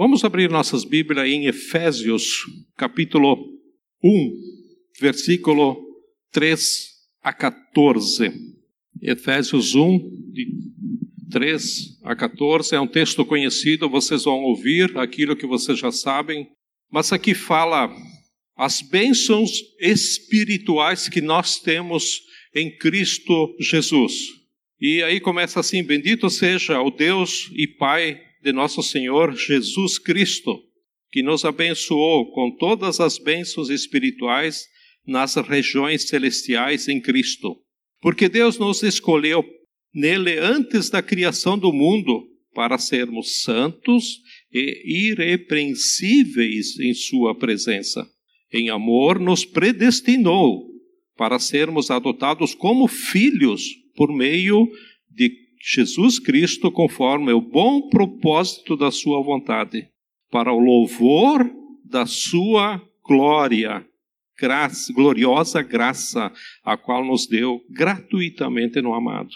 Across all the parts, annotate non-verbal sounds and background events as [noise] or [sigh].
Vamos abrir nossas Bíblias em Efésios, capítulo 1, versículo 3 a 14. Efésios 1, de 3 a 14, é um texto conhecido, vocês vão ouvir aquilo que vocês já sabem, mas aqui fala as bênçãos espirituais que nós temos em Cristo Jesus. E aí começa assim: Bendito seja o Deus e Pai de nosso Senhor Jesus Cristo, que nos abençoou com todas as bênçãos espirituais nas regiões celestiais em Cristo. Porque Deus nos escolheu nele antes da criação do mundo para sermos santos e irrepreensíveis em Sua presença. Em amor, nos predestinou para sermos adotados como filhos por meio de Jesus Cristo conforme o bom propósito da sua vontade, para o louvor da sua glória, graça, gloriosa graça, a qual nos deu gratuitamente no amado.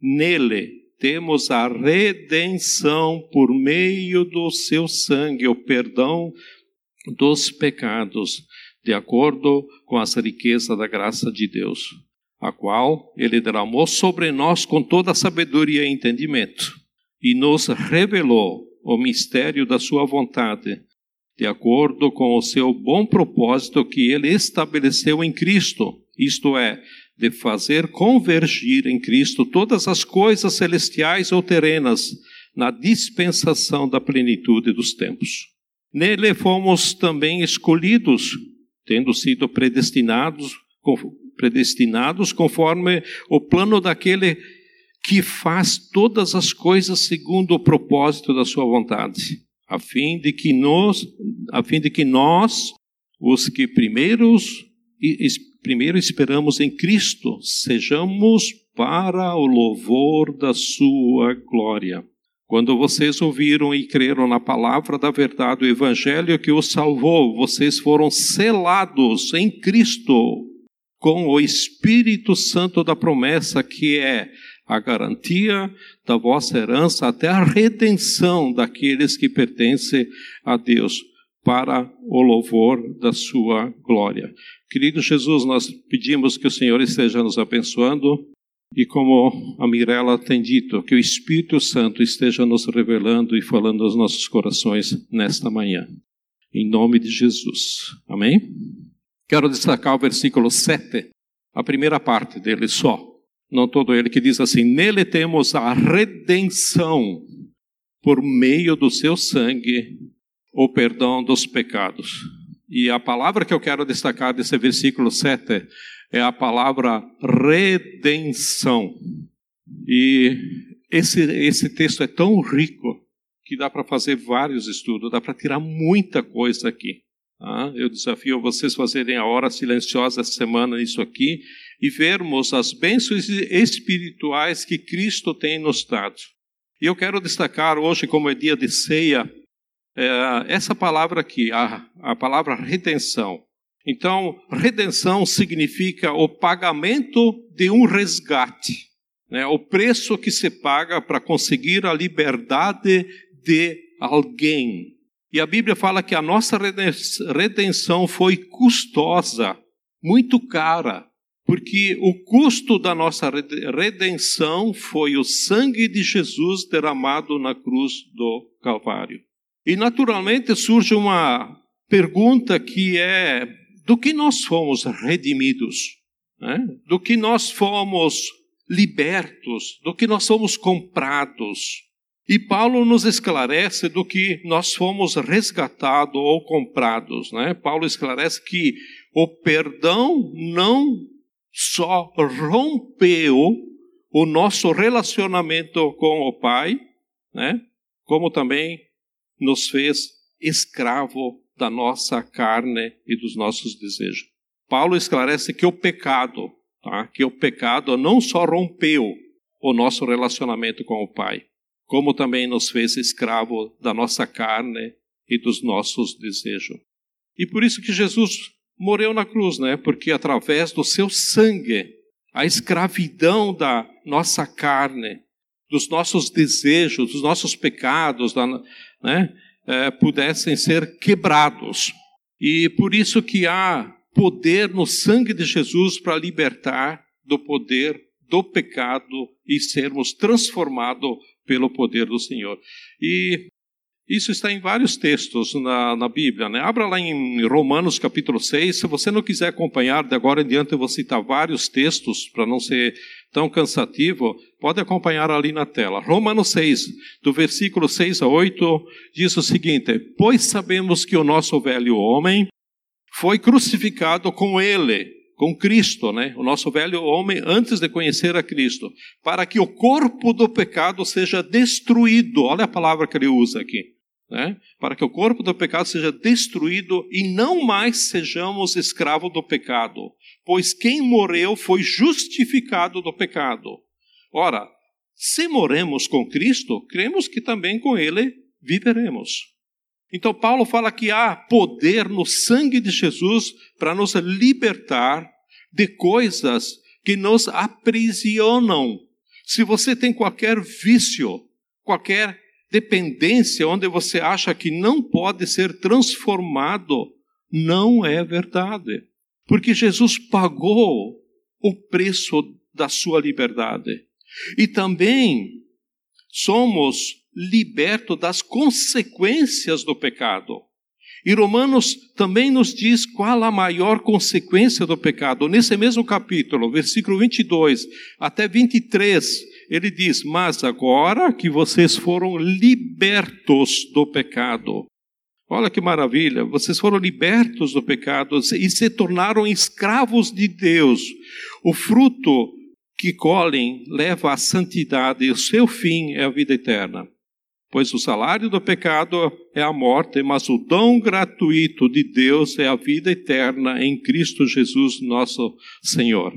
Nele temos a redenção por meio do seu sangue, o perdão dos pecados, de acordo com as riquezas da graça de Deus a qual ele derramou sobre nós com toda a sabedoria e entendimento, e nos revelou o mistério da sua vontade, de acordo com o seu bom propósito que ele estabeleceu em Cristo, isto é, de fazer convergir em Cristo todas as coisas celestiais ou terenas na dispensação da plenitude dos tempos. Nele fomos também escolhidos, tendo sido predestinados predestinados conforme o plano daquele que faz todas as coisas segundo o propósito da sua vontade, a fim de que nós, a fim de que nós, os que primeiros primeiro esperamos em Cristo, sejamos para o louvor da sua glória. Quando vocês ouviram e creram na palavra da verdade, o evangelho que os salvou, vocês foram selados em Cristo com o Espírito Santo da promessa, que é a garantia da vossa herança até a redenção daqueles que pertencem a Deus, para o louvor da sua glória. Querido Jesus, nós pedimos que o Senhor esteja nos abençoando e, como a Mirella tem dito, que o Espírito Santo esteja nos revelando e falando aos nossos corações nesta manhã. Em nome de Jesus. Amém? Quero destacar o versículo 7, a primeira parte dele só, não todo ele, que diz assim: Nele temos a redenção por meio do seu sangue, o perdão dos pecados. E a palavra que eu quero destacar desse versículo 7 é a palavra redenção. E esse, esse texto é tão rico que dá para fazer vários estudos, dá para tirar muita coisa aqui. Ah, eu desafio vocês fazerem a hora silenciosa essa semana nisso aqui e vermos as bênçãos espirituais que Cristo tem nos dado. E eu quero destacar hoje, como é dia de ceia, é, essa palavra aqui, a, a palavra redenção. Então, redenção significa o pagamento de um resgate, né? o preço que se paga para conseguir a liberdade de alguém. E a Bíblia fala que a nossa redenção foi custosa, muito cara, porque o custo da nossa redenção foi o sangue de Jesus derramado na cruz do Calvário. E naturalmente surge uma pergunta que é: do que nós fomos redimidos? Né? Do que nós fomos libertos? Do que nós fomos comprados? E Paulo nos esclarece do que nós fomos resgatados ou comprados. Né? Paulo esclarece que o perdão não só rompeu o nosso relacionamento com o Pai, né? como também nos fez escravo da nossa carne e dos nossos desejos. Paulo esclarece que o pecado, tá? que o pecado não só rompeu o nosso relacionamento com o Pai, como também nos fez escravo da nossa carne e dos nossos desejos. E por isso que Jesus morreu na cruz, né? Porque através do seu sangue, a escravidão da nossa carne, dos nossos desejos, dos nossos pecados, né? eh, pudessem ser quebrados. E por isso que há poder no sangue de Jesus para libertar do poder do pecado e sermos transformados pelo poder do Senhor. E isso está em vários textos na, na Bíblia. Né? Abra lá em Romanos capítulo 6. Se você não quiser acompanhar, de agora em diante eu vou citar vários textos para não ser tão cansativo. Pode acompanhar ali na tela. Romanos 6, do versículo 6 a 8, diz o seguinte: Pois sabemos que o nosso velho homem foi crucificado com ele com Cristo, né? O nosso velho homem antes de conhecer a Cristo, para que o corpo do pecado seja destruído. Olha a palavra que ele usa aqui. Né? Para que o corpo do pecado seja destruído e não mais sejamos escravos do pecado, pois quem morreu foi justificado do pecado. Ora, se moremos com Cristo, cremos que também com Ele viveremos. Então, Paulo fala que há poder no sangue de Jesus para nos libertar de coisas que nos aprisionam. Se você tem qualquer vício, qualquer dependência onde você acha que não pode ser transformado, não é verdade. Porque Jesus pagou o preço da sua liberdade. E também somos liberto das consequências do pecado. E Romanos também nos diz qual a maior consequência do pecado. Nesse mesmo capítulo, versículo 22 até 23, ele diz: Mas agora que vocês foram libertos do pecado, olha que maravilha, vocês foram libertos do pecado e se tornaram escravos de Deus. O fruto que colhem leva à santidade e o seu fim é a vida eterna. Pois o salário do pecado é a morte, mas o dom gratuito de Deus é a vida eterna em Cristo Jesus, nosso Senhor.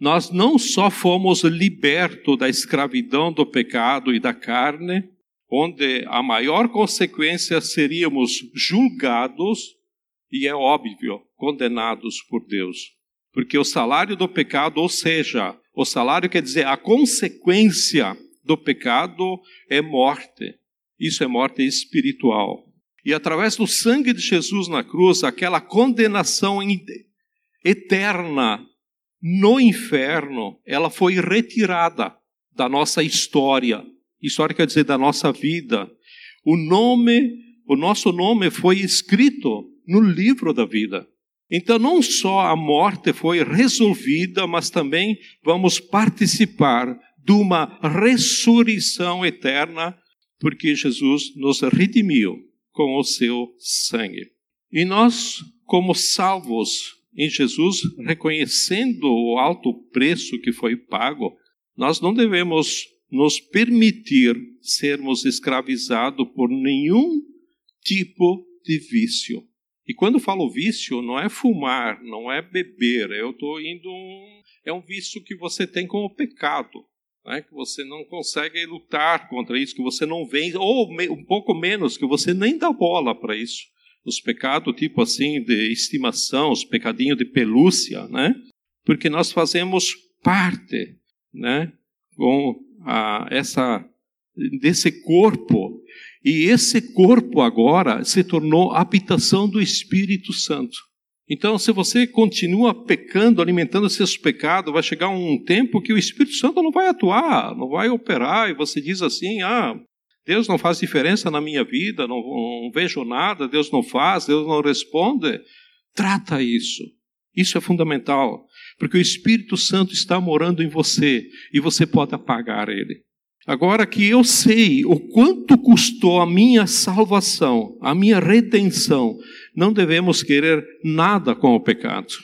Nós não só fomos libertos da escravidão do pecado e da carne, onde a maior consequência seríamos julgados e é óbvio, condenados por Deus. Porque o salário do pecado, ou seja, o salário quer dizer a consequência do pecado é morte. Isso é morte espiritual. E através do sangue de Jesus na cruz, aquela condenação eterna no inferno, ela foi retirada da nossa história. História quer dizer da nossa vida. O nome, o nosso nome foi escrito no livro da vida. Então, não só a morte foi resolvida, mas também vamos participar de uma ressurreição eterna porque Jesus nos redimiu com o seu sangue. E nós, como salvos em Jesus, reconhecendo o alto preço que foi pago, nós não devemos nos permitir sermos escravizados por nenhum tipo de vício. E quando falo vício, não é fumar, não é beber, eu estou indo. Um, é um vício que você tem com o pecado né, que você não consegue lutar contra isso, que você não vem, ou um pouco menos, que você nem dá bola para isso. Os pecados, tipo assim, de estimação, os pecadinhos de pelúcia, né? Porque nós fazemos parte, né? Com a, essa, desse corpo. E esse corpo agora se tornou habitação do Espírito Santo. Então, se você continua pecando, alimentando seus pecados, vai chegar um tempo que o Espírito Santo não vai atuar, não vai operar, e você diz assim: ah, Deus não faz diferença na minha vida, não, não vejo nada, Deus não faz, Deus não responde. Trata isso. Isso é fundamental, porque o Espírito Santo está morando em você e você pode apagar ele. Agora que eu sei o quanto custou a minha salvação, a minha redenção, não devemos querer nada com o pecado.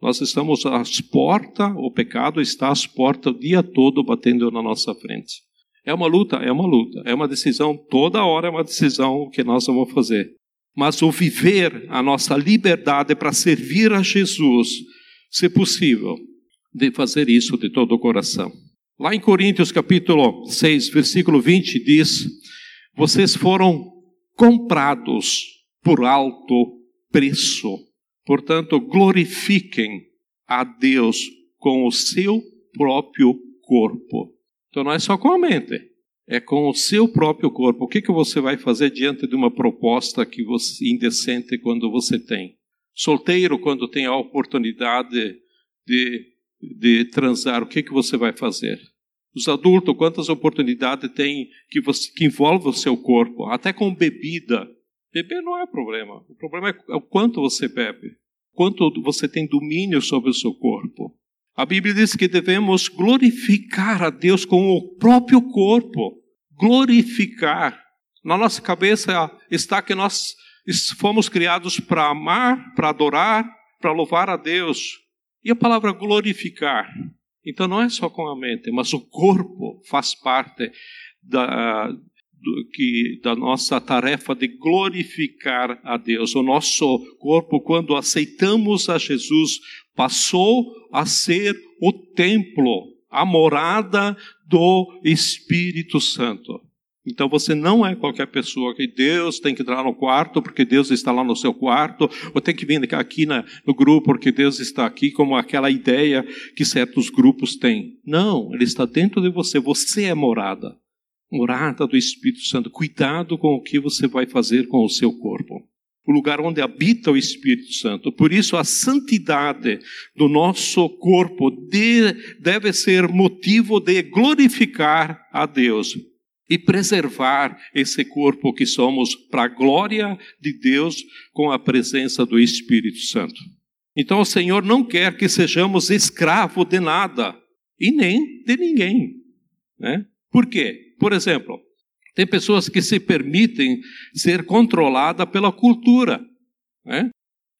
Nós estamos às portas, o pecado está às portas o dia todo batendo na nossa frente. É uma luta, é uma luta, é uma decisão, toda hora é uma decisão que nós vamos fazer. Mas o viver a nossa liberdade para servir a Jesus, se possível, de fazer isso de todo o coração. Lá em Coríntios capítulo 6, versículo 20 diz: Vocês foram comprados por alto preço. Portanto, glorifiquem a Deus com o seu próprio corpo. Então não é só com a mente, é com o seu próprio corpo. O que, que você vai fazer diante de uma proposta que você, indecente quando você tem? Solteiro, quando tem a oportunidade de, de transar, o que, que você vai fazer? Os adultos, quantas oportunidades tem que, você, que envolve o seu corpo? Até com bebida. Beber não é problema. O problema é o quanto você bebe. Quanto você tem domínio sobre o seu corpo. A Bíblia diz que devemos glorificar a Deus com o próprio corpo. Glorificar. Na nossa cabeça está que nós fomos criados para amar, para adorar, para louvar a Deus. E a palavra glorificar então não é só com a mente, mas o corpo faz parte da, que, da nossa tarefa de glorificar a Deus. O nosso corpo, quando aceitamos a Jesus, passou a ser o templo, a morada do Espírito Santo. Então você não é qualquer pessoa que Deus tem que entrar no quarto porque Deus está lá no seu quarto, ou tem que vir aqui no grupo porque Deus está aqui, como aquela ideia que certos grupos têm. Não, Ele está dentro de você, você é morada. Morada do Espírito Santo. Cuidado com o que você vai fazer com o seu corpo. O lugar onde habita o Espírito Santo. Por isso, a santidade do nosso corpo deve ser motivo de glorificar a Deus e preservar esse corpo que somos para a glória de Deus com a presença do Espírito Santo. Então o Senhor não quer que sejamos escravos de nada e nem de ninguém. Né? Por quê? Por exemplo, tem pessoas que se permitem ser controladas pela cultura. Né?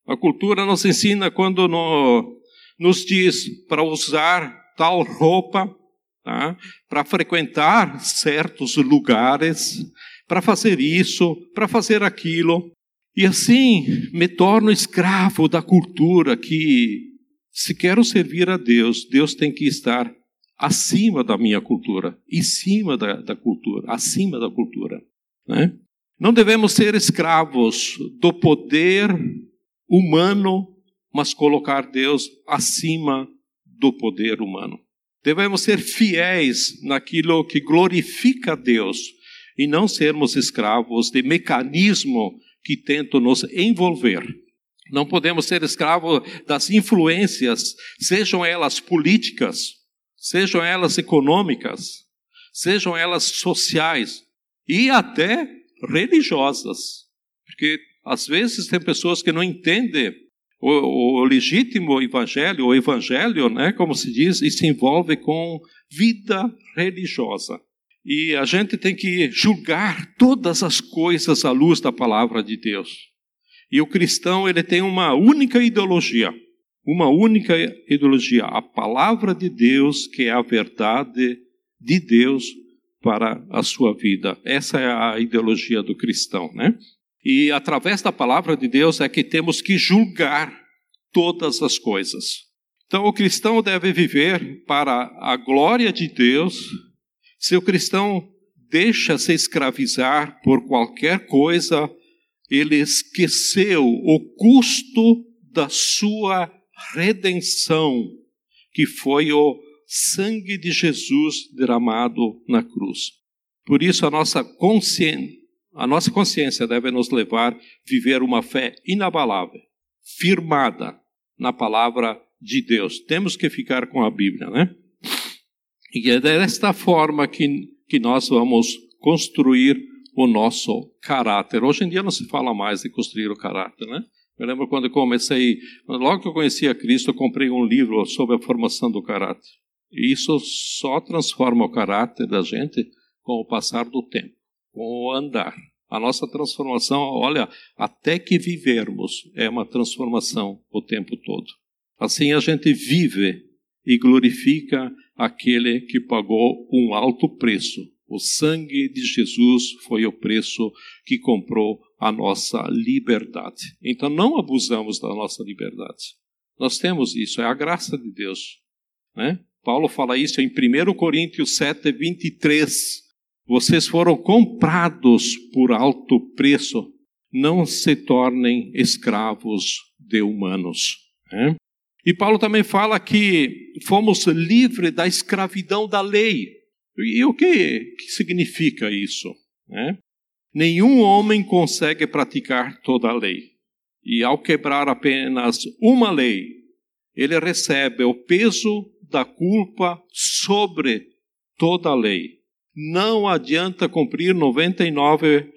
A cultura nos ensina quando no, nos diz para usar tal roupa, tá? para frequentar certos lugares, para fazer isso, para fazer aquilo. E assim me torno escravo da cultura que, se quero servir a Deus, Deus tem que estar acima da minha cultura, em cima da, da cultura, acima da cultura. Né? Não devemos ser escravos do poder humano, mas colocar Deus acima do poder humano. Devemos ser fiéis naquilo que glorifica a Deus e não sermos escravos de mecanismo que tentam nos envolver. Não podemos ser escravos das influências, sejam elas políticas, sejam elas econômicas, sejam elas sociais e até religiosas. Porque às vezes tem pessoas que não entendem o, o, legítimo evangelho, o evangelho, né, como se diz, e se envolve com vida religiosa. E a gente tem que julgar todas as coisas à luz da palavra de Deus. E o cristão, ele tem uma única ideologia, uma única ideologia, a palavra de Deus, que é a verdade de Deus para a sua vida. Essa é a ideologia do cristão, né? E através da palavra de Deus é que temos que julgar todas as coisas. Então, o cristão deve viver para a glória de Deus. Se o cristão deixa se escravizar por qualquer coisa, ele esqueceu o custo da sua redenção, que foi o sangue de Jesus derramado na cruz. Por isso, a nossa consciência a nossa consciência deve nos levar a viver uma fé inabalável, firmada na palavra de Deus. Temos que ficar com a Bíblia, né? E é desta forma que, que nós vamos construir o nosso caráter. Hoje em dia não se fala mais de construir o caráter, né? Eu lembro quando eu comecei, logo que eu conhecia Cristo, eu comprei um livro sobre a formação do caráter. E isso só transforma o caráter da gente com o passar do tempo com o andar. A nossa transformação, olha, até que vivermos, é uma transformação o tempo todo. Assim a gente vive e glorifica aquele que pagou um alto preço. O sangue de Jesus foi o preço que comprou a nossa liberdade. Então não abusamos da nossa liberdade. Nós temos isso, é a graça de Deus. Né? Paulo fala isso em 1 Coríntios 7, 23. Vocês foram comprados por alto preço. Não se tornem escravos de humanos. Né? E Paulo também fala que fomos livres da escravidão da lei. E o que, que significa isso? Né? Nenhum homem consegue praticar toda a lei. E ao quebrar apenas uma lei, ele recebe o peso da culpa sobre toda a lei. Não adianta cumprir 99%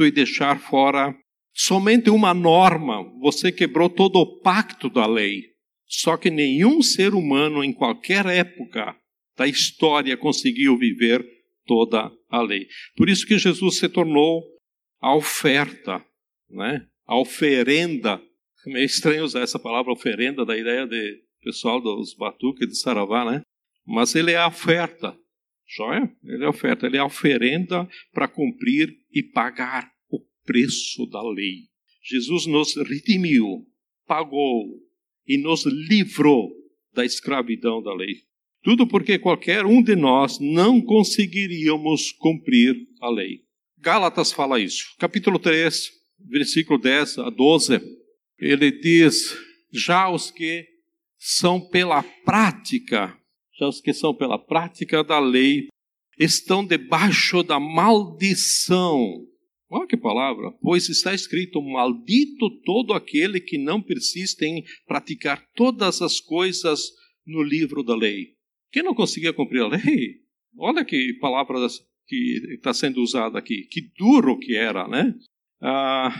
e deixar fora somente uma norma. Você quebrou todo o pacto da lei. Só que nenhum ser humano em qualquer época da história conseguiu viver toda a lei. Por isso que Jesus se tornou a oferta, né? a oferenda. É meio estranho usar essa palavra oferenda, da ideia de pessoal dos batuques de Saravá, né? Mas ele é a oferta, joia? Ele é a oferta, ele é a oferenda para cumprir e pagar o preço da lei. Jesus nos redimiu, pagou e nos livrou da escravidão da lei. Tudo porque qualquer um de nós não conseguiríamos cumprir a lei. Gálatas fala isso. Capítulo 3, versículo 10 a 12. Ele diz: Já os que são pela prática, já os que são pela prática da lei, estão debaixo da maldição. Olha que palavra! Pois está escrito: Maldito todo aquele que não persiste em praticar todas as coisas no livro da lei. Quem não conseguia cumprir a lei? Olha que palavra que está sendo usada aqui. Que duro que era, né? Ah,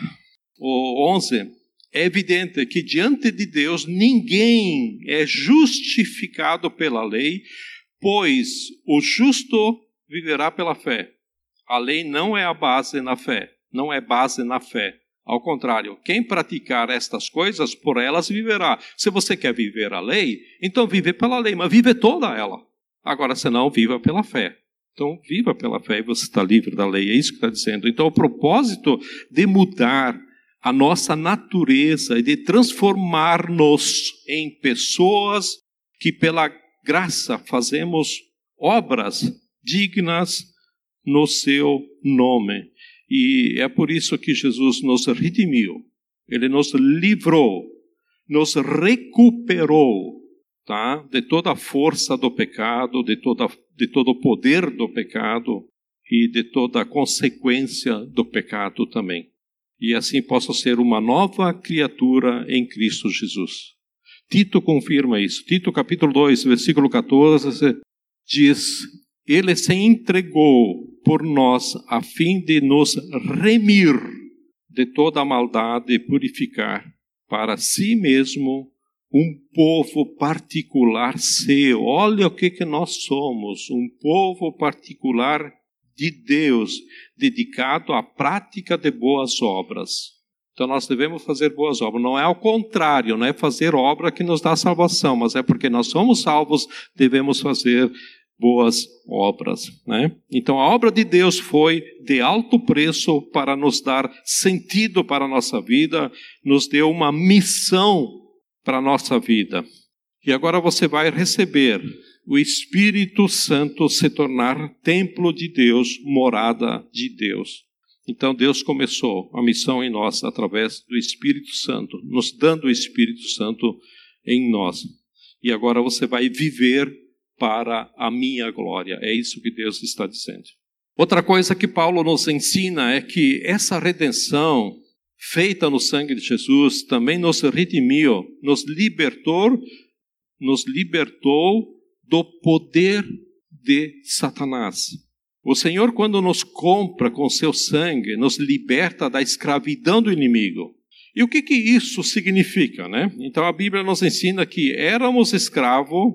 o 11. É evidente que diante de Deus ninguém é justificado pela lei, pois o justo viverá pela fé. A lei não é a base na fé, não é base na fé. Ao contrário, quem praticar estas coisas, por elas viverá. Se você quer viver a lei, então vive pela lei, mas vive toda ela. Agora, se não, viva pela fé. Então, viva pela fé e você está livre da lei. É isso que está dizendo. Então, o propósito de mudar a nossa natureza e de transformar-nos em pessoas que, pela graça, fazemos obras dignas no seu nome. E é por isso que Jesus nos redimiu, ele nos livrou, nos recuperou tá? de toda a força do pecado, de, toda, de todo o poder do pecado e de toda a consequência do pecado também. E assim possa ser uma nova criatura em Cristo Jesus. Tito confirma isso. Tito capítulo 2, versículo 14 diz: Ele se entregou por nós a fim de nos remir de toda a maldade e purificar para si mesmo um povo particular seu. Olha o que, que nós somos, um povo particular de Deus, dedicado à prática de boas obras. Então nós devemos fazer boas obras. Não é ao contrário, não é fazer obra que nos dá salvação, mas é porque nós somos salvos, devemos fazer boas obras. Né? Então, a obra de Deus foi de alto preço para nos dar sentido para a nossa vida, nos deu uma missão para a nossa vida. E agora você vai receber o Espírito Santo se tornar templo de Deus, morada de Deus. Então Deus começou a missão em nós através do Espírito Santo, nos dando o Espírito Santo em nós. E agora você vai viver para a minha glória. É isso que Deus está dizendo. Outra coisa que Paulo nos ensina é que essa redenção feita no sangue de Jesus também nos redimiu, nos libertou, nos libertou do poder de Satanás. O Senhor, quando nos compra com seu sangue, nos liberta da escravidão do inimigo. E o que, que isso significa, né? Então a Bíblia nos ensina que éramos escravos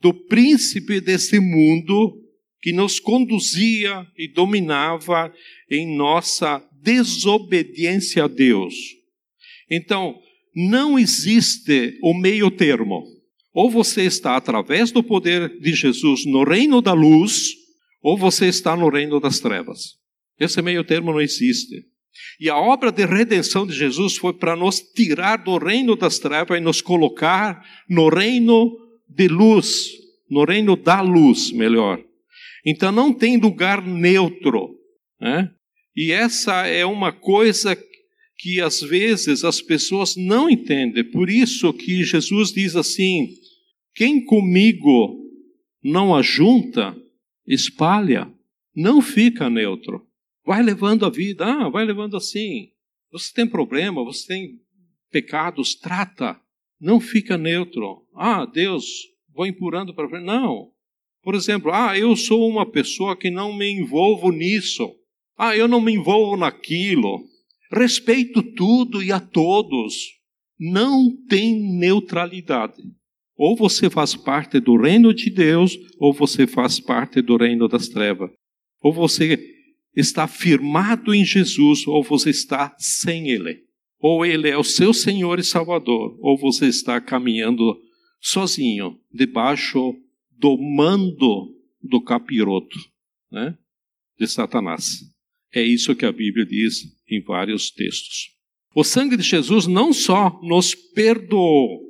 do príncipe desse mundo que nos conduzia e dominava em nossa desobediência a Deus. Então, não existe o meio termo. Ou você está através do poder de Jesus no reino da luz, ou você está no reino das trevas. Esse meio termo não existe. E a obra de redenção de Jesus foi para nos tirar do reino das trevas e nos colocar no reino de luz, no reino da luz, melhor. Então não tem lugar neutro. Né? E essa é uma coisa que às vezes as pessoas não entendem. Por isso que Jesus diz assim: quem comigo não ajunta, espalha, não fica neutro. Vai levando a vida, ah, vai levando assim. Você tem problema, você tem pecados, trata. Não fica neutro. Ah, Deus, vou empurrando para frente. Não. Por exemplo, ah, eu sou uma pessoa que não me envolvo nisso. Ah, eu não me envolvo naquilo. Respeito tudo e a todos. Não tem neutralidade. Ou você faz parte do reino de Deus, ou você faz parte do reino das trevas. Ou você está firmado em Jesus, ou você está sem Ele. Ou Ele é o seu Senhor e Salvador, ou você está caminhando sozinho, debaixo do mando do capiroto, né? de Satanás. É isso que a Bíblia diz em vários textos. O sangue de Jesus não só nos perdoou,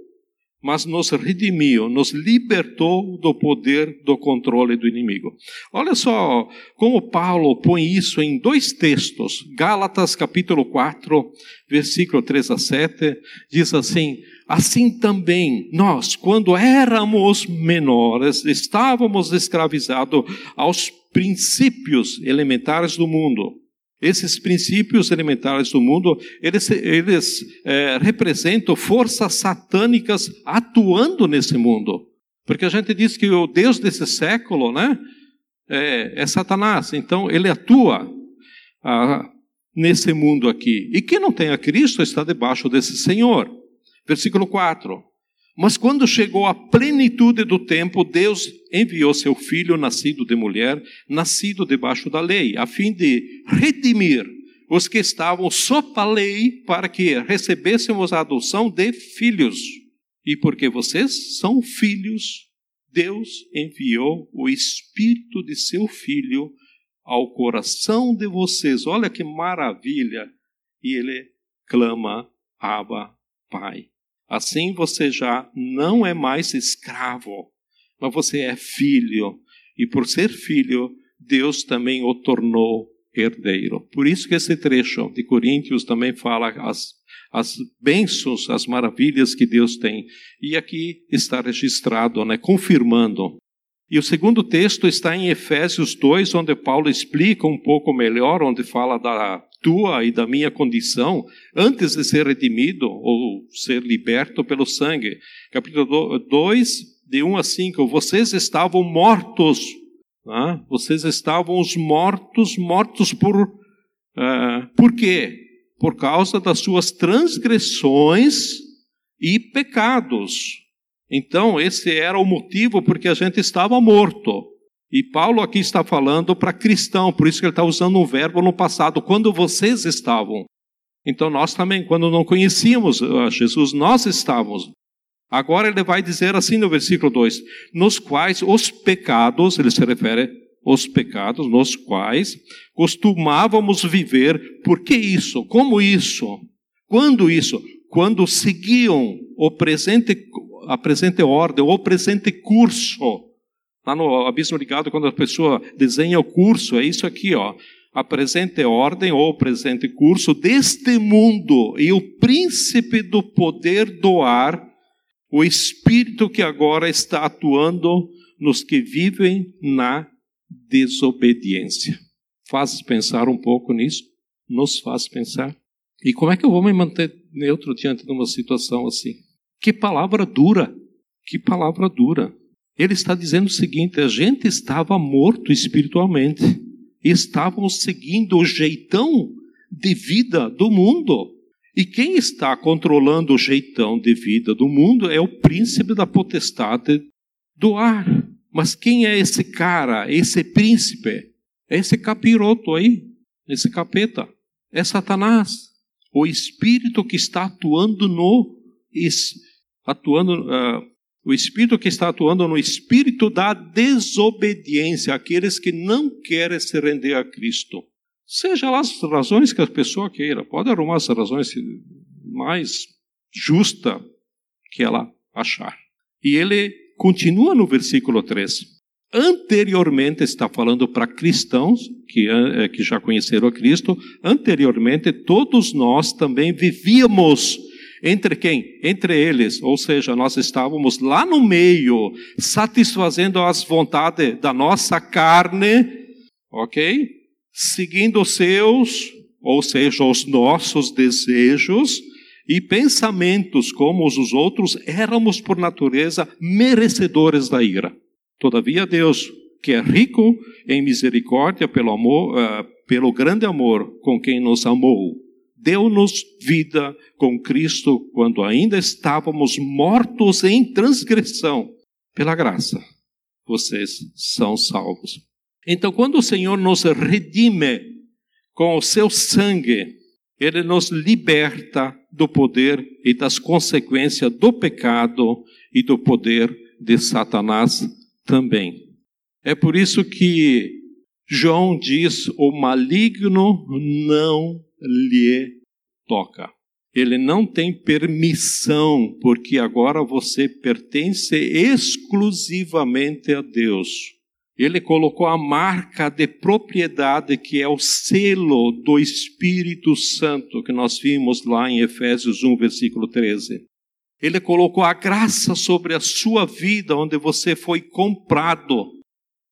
mas nos redimiu, nos libertou do poder do controle do inimigo. Olha só como Paulo põe isso em dois textos. Gálatas capítulo 4, versículo 3 a 7, diz assim: Assim também nós, quando éramos menores, estávamos escravizados aos princípios elementares do mundo. Esses princípios elementares do mundo, eles, eles é, representam forças satânicas atuando nesse mundo. Porque a gente diz que o Deus desse século né, é, é Satanás. Então, ele atua ah, nesse mundo aqui. E quem não tem a Cristo está debaixo desse Senhor. Versículo 4. Mas quando chegou a plenitude do tempo, Deus enviou seu filho, nascido de mulher, nascido debaixo da lei, a fim de redimir os que estavam sob a lei, para que recebêssemos a adoção de filhos. E porque vocês são filhos, Deus enviou o Espírito de seu Filho ao coração de vocês. Olha que maravilha! E ele clama, Abba, Pai. Assim você já não é mais escravo, mas você é filho. E por ser filho, Deus também o tornou herdeiro. Por isso que esse trecho de Coríntios também fala as, as bênçãos, as maravilhas que Deus tem. E aqui está registrado, né, confirmando. E o segundo texto está em Efésios 2, onde Paulo explica um pouco melhor, onde fala da tua e da minha condição antes de ser redimido ou ser liberto pelo sangue. Capítulo 2, de 1 a 5. Vocês estavam mortos. Né? Vocês estavam os mortos, mortos por. Uh, por quê? Por causa das suas transgressões e pecados. Então, esse era o motivo porque a gente estava morto. E Paulo aqui está falando para cristão, por isso que ele está usando um verbo no passado, quando vocês estavam. Então nós também, quando não conhecíamos Jesus, nós estávamos. Agora ele vai dizer assim no versículo 2: nos quais os pecados, ele se refere aos pecados, nos quais costumávamos viver. Por que isso? Como isso? Quando isso? Quando seguiam o presente, a presente ordem, o presente curso Lá no Abismo Ligado, quando a pessoa desenha o curso, é isso aqui, ó. A presente ordem ou presente curso deste mundo e o príncipe do poder do ar, o espírito que agora está atuando nos que vivem na desobediência. Faz pensar um pouco nisso? Nos faz pensar. E como é que eu vou me manter neutro diante de uma situação assim? Que palavra dura! Que palavra dura! Ele está dizendo o seguinte: a gente estava morto espiritualmente, estávamos seguindo o jeitão de vida do mundo. E quem está controlando o jeitão de vida do mundo é o príncipe da potestade do ar. Mas quem é esse cara, esse príncipe? É esse capiroto aí, esse capeta. É Satanás. O espírito que está atuando no. atuando. Uh, o espírito que está atuando no espírito da desobediência, aqueles que não querem se render a Cristo. Seja lá as razões que a pessoa queira, pode arrumar as razões mais justas que ela achar. E ele continua no versículo 3. Anteriormente, está falando para cristãos que, eh, que já conheceram a Cristo, anteriormente todos nós também vivíamos Entre quem? Entre eles. Ou seja, nós estávamos lá no meio, satisfazendo as vontades da nossa carne, ok? Seguindo os seus, ou seja, os nossos desejos e pensamentos como os outros, éramos por natureza merecedores da ira. Todavia, Deus, que é rico em misericórdia pelo amor, uh, pelo grande amor com quem nos amou, deu-nos vida com Cristo quando ainda estávamos mortos em transgressão. Pela graça, vocês são salvos. Então, quando o Senhor nos redime com o seu sangue, ele nos liberta do poder e das consequências do pecado e do poder de Satanás também. É por isso que João diz: o maligno não lhe toca. Ele não tem permissão, porque agora você pertence exclusivamente a Deus. Ele colocou a marca de propriedade que é o selo do Espírito Santo, que nós vimos lá em Efésios 1, versículo 13. Ele colocou a graça sobre a sua vida, onde você foi comprado,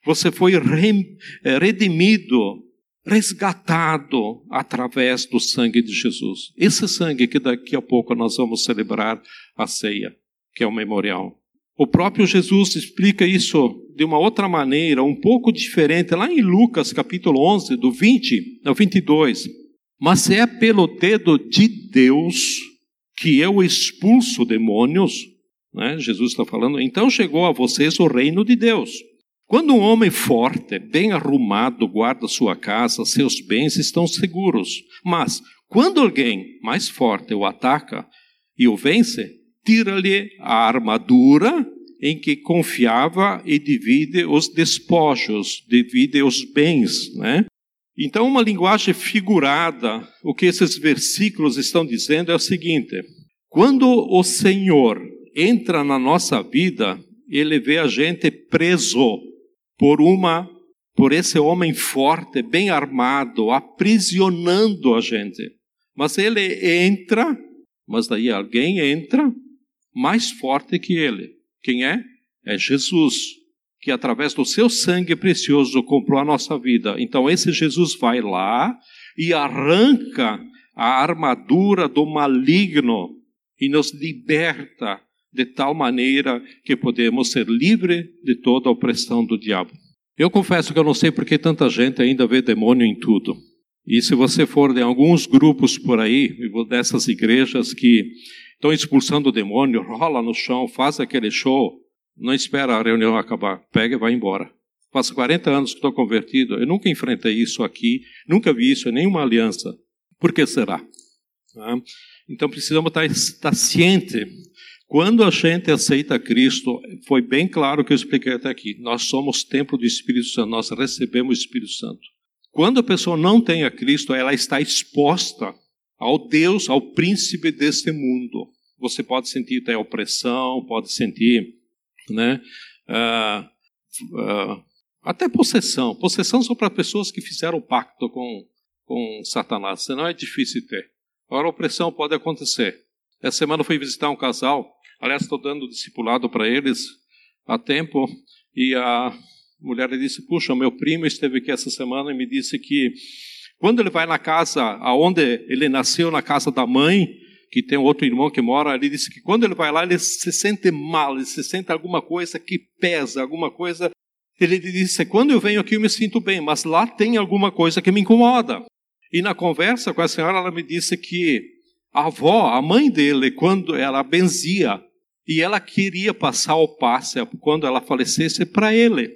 você foi eh, redimido, resgatado através do sangue de Jesus. Esse sangue que daqui a pouco nós vamos celebrar a ceia, que é o memorial. O próprio Jesus explica isso de uma outra maneira, um pouco diferente, lá em Lucas capítulo 11, do 20 ao 22. Mas é pelo dedo de Deus que eu expulso demônios, né? Jesus está falando, então chegou a vocês o reino de Deus. Quando um homem forte, bem arrumado, guarda sua casa, seus bens estão seguros. Mas quando alguém mais forte o ataca e o vence, tira-lhe a armadura em que confiava e divide os despojos, divide os bens, né? Então, uma linguagem figurada, o que esses versículos estão dizendo é o seguinte: quando o Senhor entra na nossa vida, ele vê a gente preso por uma por esse homem forte, bem armado, aprisionando a gente. Mas ele entra, mas daí alguém entra mais forte que ele. Quem é? É Jesus, que através do seu sangue precioso comprou a nossa vida. Então esse Jesus vai lá e arranca a armadura do maligno e nos liberta de tal maneira que podemos ser livres de toda a opressão do diabo. Eu confesso que eu não sei por que tanta gente ainda vê demônio em tudo. E se você for em alguns grupos por aí, dessas igrejas que estão expulsando o demônio, rola no chão, faz aquele show, não espera a reunião acabar, pega e vai embora. Faz 40 anos que estou convertido, eu nunca enfrentei isso aqui, nunca vi isso em nenhuma aliança. Por que será? Então precisamos estar, estar ciente quando a gente aceita Cristo, foi bem claro que eu expliquei até aqui. Nós somos templo do Espírito Santo, nós recebemos o Espírito Santo. Quando a pessoa não tem a Cristo, ela está exposta ao Deus, ao príncipe deste mundo. Você pode sentir até opressão, pode sentir, né, uh, uh, até possessão. Possessão são para pessoas que fizeram pacto com, com Satanás, senão é difícil ter. Agora, opressão pode acontecer. Essa semana eu fui visitar um casal Aliás, estou dando discipulado para eles há tempo e a mulher disse: Puxa, meu primo esteve aqui essa semana e me disse que quando ele vai na casa aonde ele nasceu, na casa da mãe, que tem outro irmão que mora, ele disse que quando ele vai lá, ele se sente mal, ele se sente alguma coisa que pesa, alguma coisa. Ele disse: Quando eu venho aqui, eu me sinto bem, mas lá tem alguma coisa que me incomoda. E na conversa com a senhora, ela me disse que a avó, a mãe dele, quando ela benzia, e ela queria passar o passe quando ela falecesse para ele.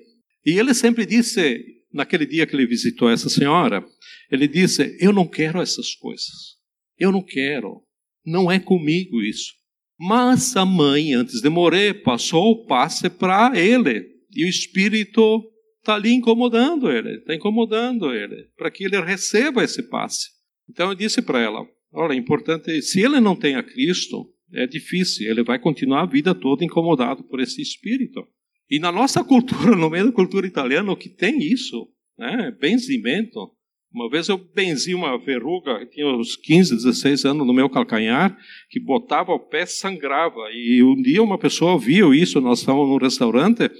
E ele sempre disse, naquele dia que ele visitou essa senhora, ele disse: Eu não quero essas coisas. Eu não quero. Não é comigo isso. Mas a mãe, antes de morrer, passou o passe para ele. E o espírito está ali incomodando ele, está incomodando ele, para que ele receba esse passe. Então eu disse para ela: Olha, é importante, se ele não tem a Cristo, é difícil, ele vai continuar a vida toda incomodado por esse espírito. E na nossa cultura, [laughs] no meio da cultura italiana, o que tem isso, né, benzimento, Uma vez eu benzi uma verruga, tinha uns 15, 16 anos no meu calcanhar, que botava o pé sangrava. E um dia uma pessoa viu isso, nós estávamos num restaurante,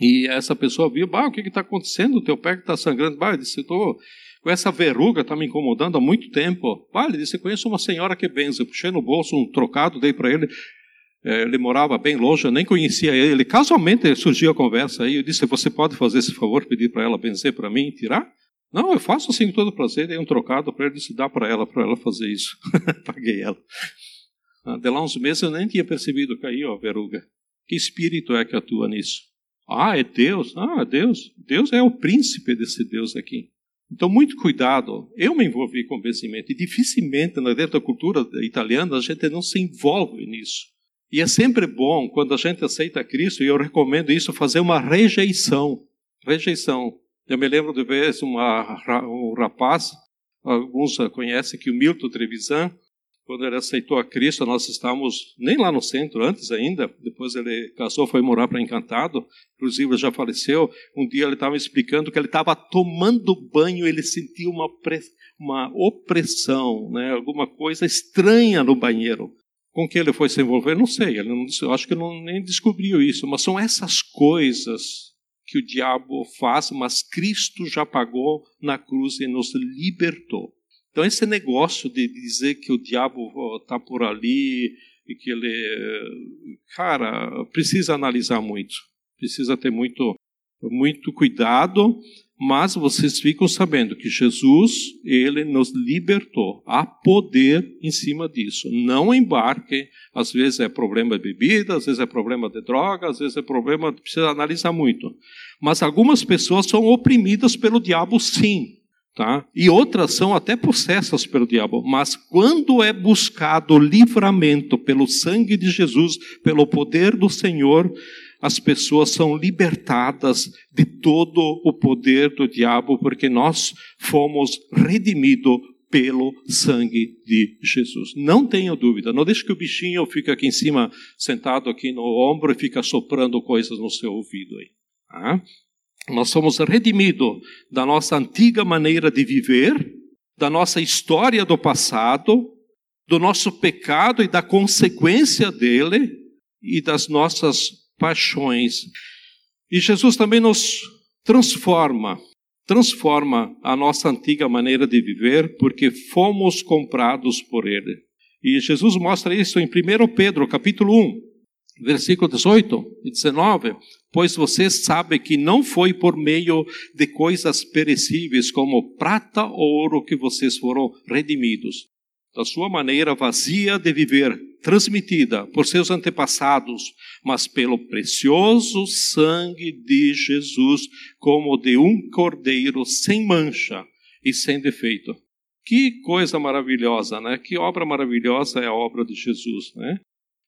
e essa pessoa viu, bah, o que está acontecendo? O teu pé está sangrando. Bah, eu disse, estou com essa verruga, está me incomodando há muito tempo. Bah, ele disse, conheço uma senhora que benze. Eu puxei no bolso um trocado, dei para ele. É, ele morava bem longe, eu nem conhecia ele. Casualmente surgiu a conversa aí. Eu disse: Você pode fazer esse favor, pedir para ela benzer para mim e tirar? Não, eu faço assim com todo prazer. Dei um trocado para ele, disse: Dá para ela, para ela fazer isso. [laughs] Paguei ela. Ah, de lá uns meses eu nem tinha percebido. Caiu a verruga. Que espírito é que atua nisso? Ah, é Deus. Ah, Deus. Deus é o príncipe desse Deus aqui. Então, muito cuidado. Eu me envolvi com vencimento. E dificilmente, dentro da cultura italiana, a gente não se envolve nisso. E é sempre bom, quando a gente aceita Cristo, e eu recomendo isso, fazer uma rejeição. Rejeição. Eu me lembro de vez uma, um rapaz, alguns conhecem que o Milton Trevisan, quando ele aceitou a Cristo, nós estávamos nem lá no centro, antes ainda, depois ele casou, foi morar para Encantado, inclusive já faleceu. Um dia ele estava explicando que ele estava tomando banho, ele sentiu uma, uma opressão, né, alguma coisa estranha no banheiro. Com que ele foi se envolver, não sei, ele não, acho que não, nem descobriu isso, mas são essas coisas que o diabo faz, mas Cristo já pagou na cruz e nos libertou. Então, esse negócio de dizer que o diabo está por ali e que ele. Cara, precisa analisar muito. Precisa ter muito, muito cuidado mas vocês ficam sabendo que Jesus, ele nos libertou. Há poder em cima disso. Não embarque. Às vezes é problema de bebida, às vezes é problema de droga, às vezes é problema. Precisa analisar muito. Mas algumas pessoas são oprimidas pelo diabo, sim. Tá? E outras são até possessas pelo diabo. Mas quando é buscado livramento pelo sangue de Jesus, pelo poder do Senhor, as pessoas são libertadas de todo o poder do diabo, porque nós fomos redimidos pelo sangue de Jesus. Não tenha dúvida, não deixe que o bichinho fique aqui em cima, sentado aqui no ombro e fica soprando coisas no seu ouvido aí. Ah? Nós somos redimidos da nossa antiga maneira de viver, da nossa história do passado, do nosso pecado e da consequência dele e das nossas paixões. E Jesus também nos transforma, transforma a nossa antiga maneira de viver, porque fomos comprados por Ele. E Jesus mostra isso em 1 Pedro, capítulo 1, versículo 18 e 19. Pois você sabe que não foi por meio de coisas perecíveis, como prata ou ouro, que vocês foram redimidos, da sua maneira vazia de viver, transmitida por seus antepassados, mas pelo precioso sangue de Jesus, como de um cordeiro sem mancha e sem defeito. Que coisa maravilhosa, né? Que obra maravilhosa é a obra de Jesus, né?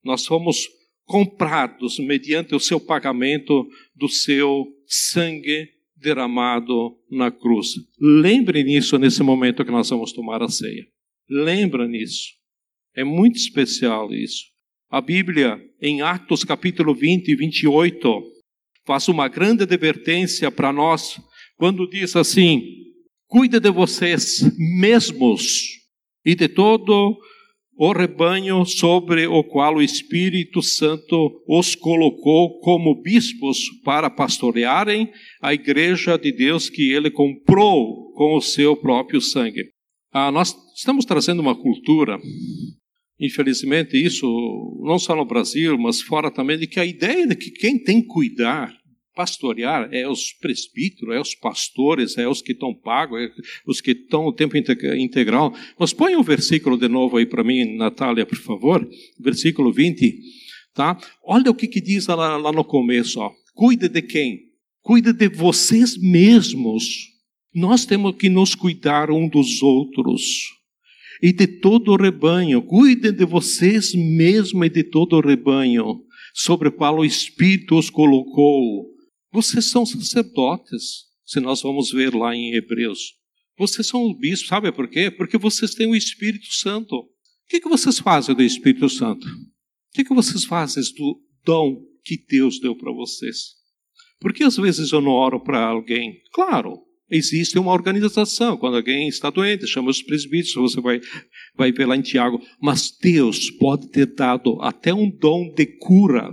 Nós fomos comprados mediante o seu pagamento do seu sangue derramado na cruz. Lembre nisso nesse momento que nós vamos tomar a ceia. Lembra nisso. É muito especial isso. A Bíblia, em Atos capítulo 20 e 28, faz uma grande advertência para nós, quando diz assim: Cuide de vocês mesmos e de todo o rebanho sobre o qual o Espírito Santo os colocou como bispos para pastorearem a igreja de Deus que ele comprou com o seu próprio sangue. Ah, nós estamos trazendo uma cultura, infelizmente, isso não só no Brasil, mas fora também, de que a ideia de que quem tem que cuidar, pastorear, é os presbíteros, é os pastores, é os que estão pagos, é os que estão o tempo integral. Mas põe o um versículo de novo aí para mim, Natália, por favor, versículo 20. Tá? Olha o que, que diz lá, lá no começo. Ó. Cuide de quem? Cuide de vocês mesmos nós temos que nos cuidar um dos outros e de todo o rebanho. Cuidem de vocês mesmos e de todo o rebanho sobre o qual o Espírito os colocou. Vocês são sacerdotes, se nós vamos ver lá em Hebreus. Vocês são bispos, sabe por quê? Porque vocês têm o Espírito Santo. O que, que vocês fazem do Espírito Santo? O que, que vocês fazem do dom que Deus deu para vocês? Porque às vezes eu não oro para alguém. Claro, Existe uma organização. Quando alguém está doente, chama os presbíteros, você vai, vai ver lá em Tiago. Mas Deus pode ter dado até um dom de cura,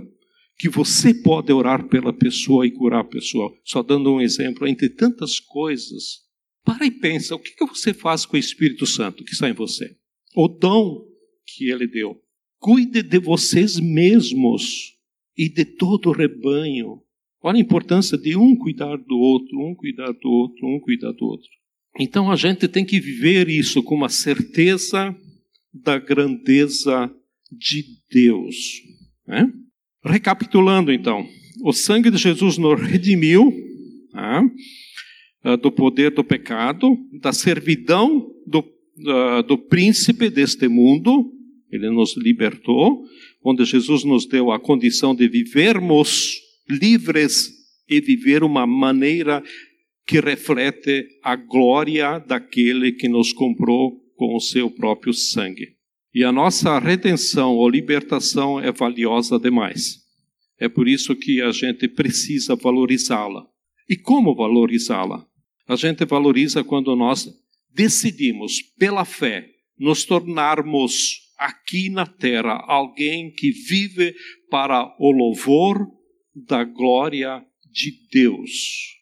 que você pode orar pela pessoa e curar a pessoa. Só dando um exemplo, entre tantas coisas. Para e pensa, o que você faz com o Espírito Santo que está em você? O dom que ele deu. Cuide de vocês mesmos e de todo o rebanho. Olha a importância de um cuidar do outro, um cuidar do outro, um cuidar do outro. Então a gente tem que viver isso com uma certeza da grandeza de Deus. Né? Recapitulando então, o sangue de Jesus nos redimiu tá? do poder do pecado, da servidão do, do príncipe deste mundo, ele nos libertou, onde Jesus nos deu a condição de vivermos livres e viver uma maneira que reflete a glória daquele que nos comprou com o seu próprio sangue. E a nossa redenção ou libertação é valiosa demais. É por isso que a gente precisa valorizá-la. E como valorizá-la? A gente valoriza quando nós decidimos, pela fé, nos tornarmos aqui na terra alguém que vive para o louvor da glória de Deus.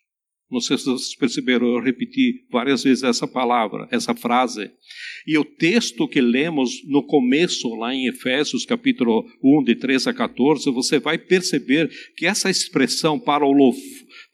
Não sei se vocês perceberam, eu repeti várias vezes essa palavra, essa frase. E o texto que lemos no começo, lá em Efésios, capítulo 1, de 13 a 14, você vai perceber que essa expressão para o louvor,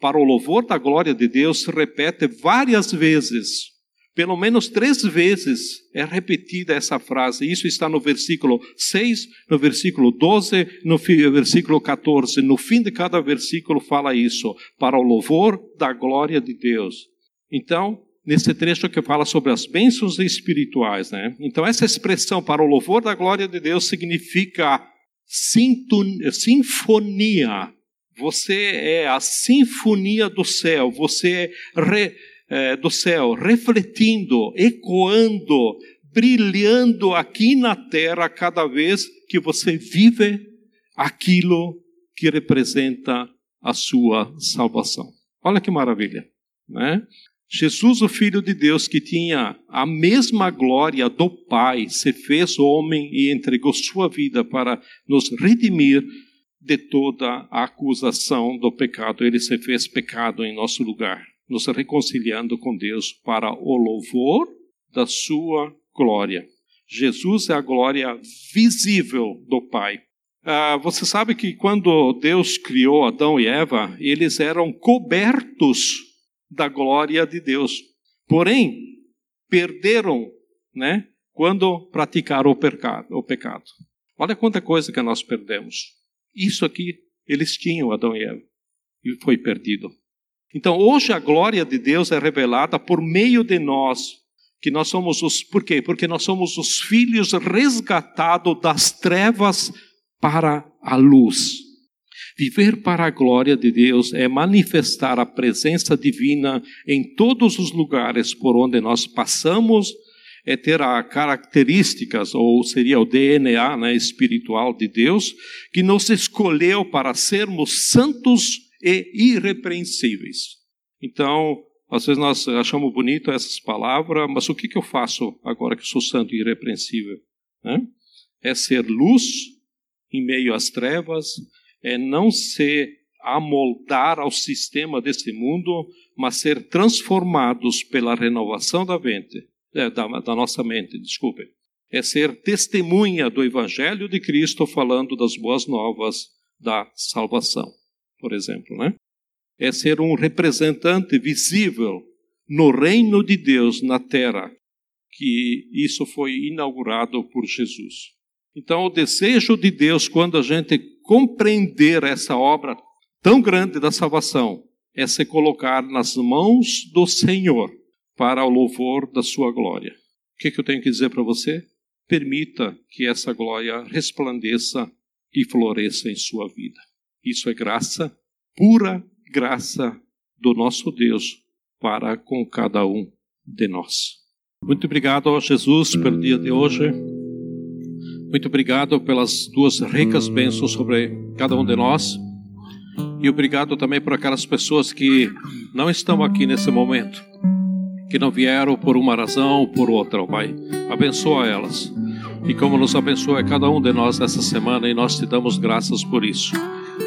para o louvor da glória de Deus se repete várias vezes. Pelo menos três vezes é repetida essa frase. Isso está no versículo 6, no versículo 12, no versículo 14. No fim de cada versículo fala isso, para o louvor da glória de Deus. Então, nesse trecho que fala sobre as bênçãos espirituais, né? Então, essa expressão para o louvor da glória de Deus significa sinfonia. Você é a sinfonia do céu, você é re, é, do céu, refletindo, ecoando, brilhando aqui na terra cada vez que você vive aquilo que representa a sua salvação. Olha que maravilha, né? Jesus, o Filho de Deus, que tinha a mesma glória do Pai, se fez homem e entregou sua vida para nos redimir de toda a acusação do pecado. Ele se fez pecado em nosso lugar nos reconciliando com Deus para o louvor da sua glória. Jesus é a glória visível do Pai. Ah, você sabe que quando Deus criou Adão e Eva, eles eram cobertos da glória de Deus. Porém, perderam, né, quando praticaram o pecado, o pecado. Olha quanta coisa que nós perdemos. Isso aqui eles tinham, Adão e Eva, e foi perdido. Então, hoje a glória de Deus é revelada por meio de nós, que nós somos os, por quê? Porque nós somos os filhos resgatados das trevas para a luz. Viver para a glória de Deus é manifestar a presença divina em todos os lugares por onde nós passamos, é ter as características, ou seria o DNA né, espiritual de Deus, que nos escolheu para sermos santos e irrepreensíveis. Então, às vezes nós achamos bonito essas palavras, mas o que, que eu faço agora que sou santo e irrepreensível? Né? É ser luz em meio às trevas, é não se amoldar ao sistema desse mundo, mas ser transformados pela renovação da mente, é, da, da nossa mente, desculpe. É ser testemunha do Evangelho de Cristo falando das boas novas da salvação por exemplo, né? É ser um representante visível no reino de Deus na terra, que isso foi inaugurado por Jesus. Então, o desejo de Deus, quando a gente compreender essa obra tão grande da salvação, é se colocar nas mãos do Senhor para o louvor da sua glória. O que, que eu tenho que dizer para você? Permita que essa glória resplandeça e floresça em sua vida. Isso é graça, pura graça do nosso Deus para com cada um de nós. Muito obrigado, Jesus, pelo dia de hoje. Muito obrigado pelas tuas ricas bênçãos sobre cada um de nós. E obrigado também por aquelas pessoas que não estão aqui nesse momento, que não vieram por uma razão ou por outra, ó Pai. Abençoa elas. E como nos abençoa cada um de nós nessa semana, e nós te damos graças por isso.